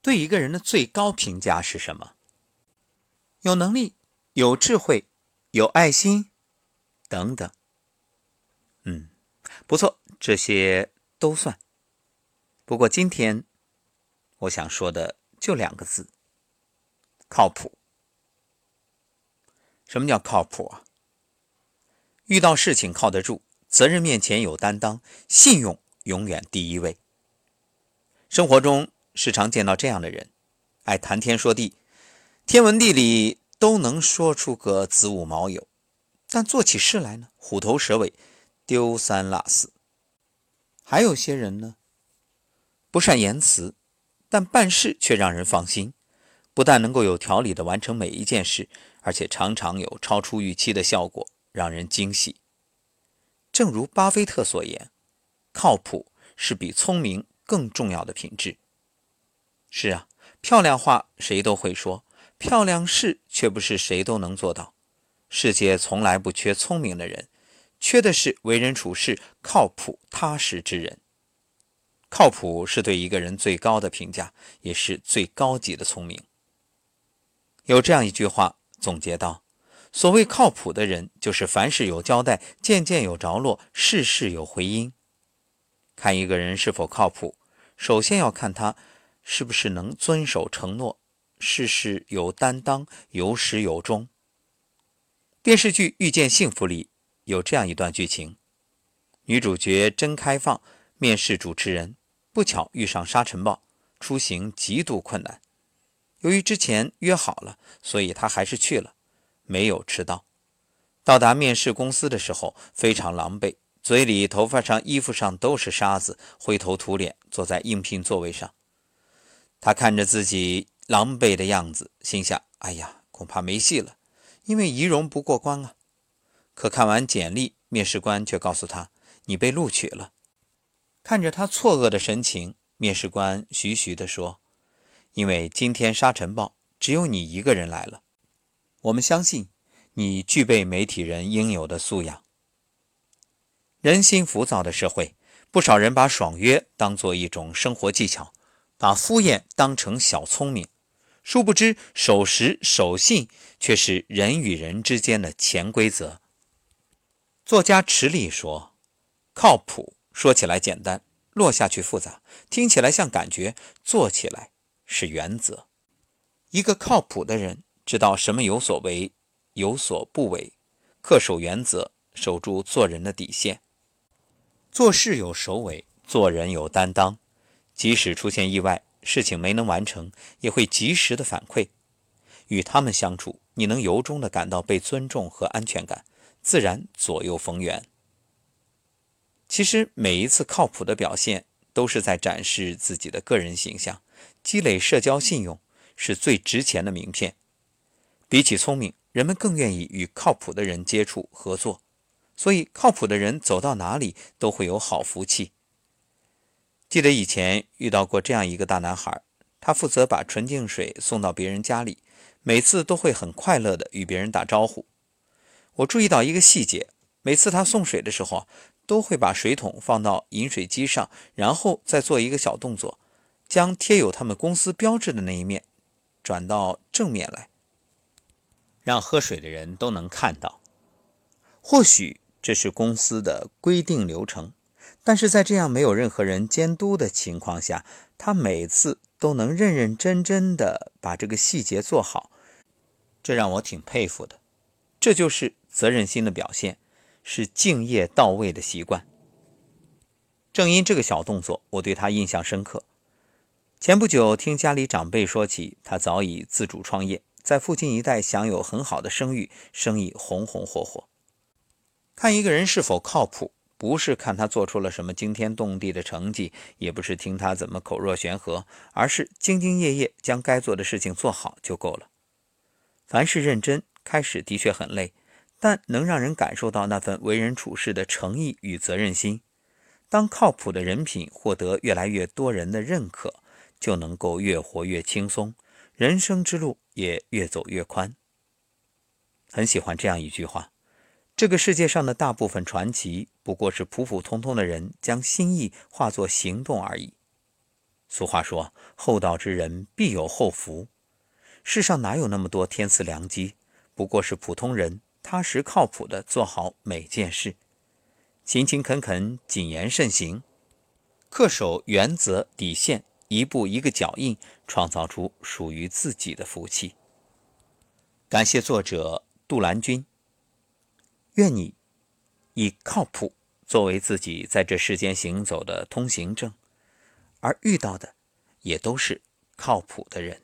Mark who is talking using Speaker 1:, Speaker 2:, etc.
Speaker 1: 对一个人的最高评价是什么？有能力、有智慧、有爱心等等。嗯，不错，这些都算。不过今天我想说的就两个字：靠谱。什么叫靠谱啊？遇到事情靠得住，责任面前有担当，信用永远第一位。生活中时常见到这样的人，爱谈天说地，天文地理都能说出个子午卯酉，但做起事来呢，虎头蛇尾，丢三落四。还有些人呢，不善言辞，但办事却让人放心，不但能够有条理的完成每一件事，而且常常有超出预期的效果，让人惊喜。正如巴菲特所言，靠谱是比聪明。更重要的品质是啊，漂亮话谁都会说，漂亮事却不是谁都能做到。世界从来不缺聪明的人，缺的是为人处事靠谱踏实之人。靠谱是对一个人最高的评价，也是最高级的聪明。有这样一句话总结道：所谓靠谱的人，就是凡事有交代，件件有着落，事事有回音。看一个人是否靠谱。首先要看他是不是能遵守承诺，事事有担当，有始有终。电视剧《遇见幸福》里有这样一段剧情：女主角真开放，面试主持人，不巧遇上沙尘暴，出行极度困难。由于之前约好了，所以她还是去了，没有迟到。到达面试公司的时候，非常狼狈。嘴里、头发上、衣服上都是沙子，灰头土脸坐在应聘座位上。他看着自己狼狈的样子，心想：“哎呀，恐怕没戏了，因为仪容不过关啊。”可看完简历，面试官却告诉他：“你被录取了。”看着他错愕的神情，面试官徐徐地说：“因为今天沙尘暴，只有你一个人来了。我们相信你具备媒体人应有的素养。”人心浮躁的社会，不少人把爽约当做一种生活技巧，把敷衍当成小聪明，殊不知守时守信却是人与人之间的潜规则。作家池莉说：“靠谱说起来简单，落下去复杂；听起来像感觉，做起来是原则。一个靠谱的人，知道什么有所为，有所不为，恪守原则，守住做人的底线。”做事有首尾，做人有担当。即使出现意外，事情没能完成，也会及时的反馈。与他们相处，你能由衷的感到被尊重和安全感，自然左右逢源。其实每一次靠谱的表现，都是在展示自己的个人形象，积累社交信用，是最值钱的名片。比起聪明，人们更愿意与靠谱的人接触合作。所以，靠谱的人走到哪里都会有好福气。记得以前遇到过这样一个大男孩，他负责把纯净水送到别人家里，每次都会很快乐地与别人打招呼。我注意到一个细节，每次他送水的时候，都会把水桶放到饮水机上，然后再做一个小动作，将贴有他们公司标志的那一面转到正面来，让喝水的人都能看到。或许。这是公司的规定流程，但是在这样没有任何人监督的情况下，他每次都能认认真真的把这个细节做好，这让我挺佩服的。这就是责任心的表现，是敬业到位的习惯。正因这个小动作，我对他印象深刻。前不久听家里长辈说起，他早已自主创业，在附近一带享有很好的声誉，生意红红火火。看一个人是否靠谱，不是看他做出了什么惊天动地的成绩，也不是听他怎么口若悬河，而是兢兢业业将该做的事情做好就够了。凡事认真，开始的确很累，但能让人感受到那份为人处事的诚意与责任心。当靠谱的人品获得越来越多人的认可，就能够越活越轻松，人生之路也越走越宽。很喜欢这样一句话。这个世界上的大部分传奇，不过是普普通通的人将心意化作行动而已。俗话说：“厚道之人必有厚福。”世上哪有那么多天赐良机？不过是普通人踏实靠谱的做好每件事，勤勤恳恳、谨言慎行，恪守原则底线，一步一个脚印，创造出属于自己的福气。感谢作者杜兰君。愿你以靠谱作为自己在这世间行走的通行证，而遇到的也都是靠谱的人。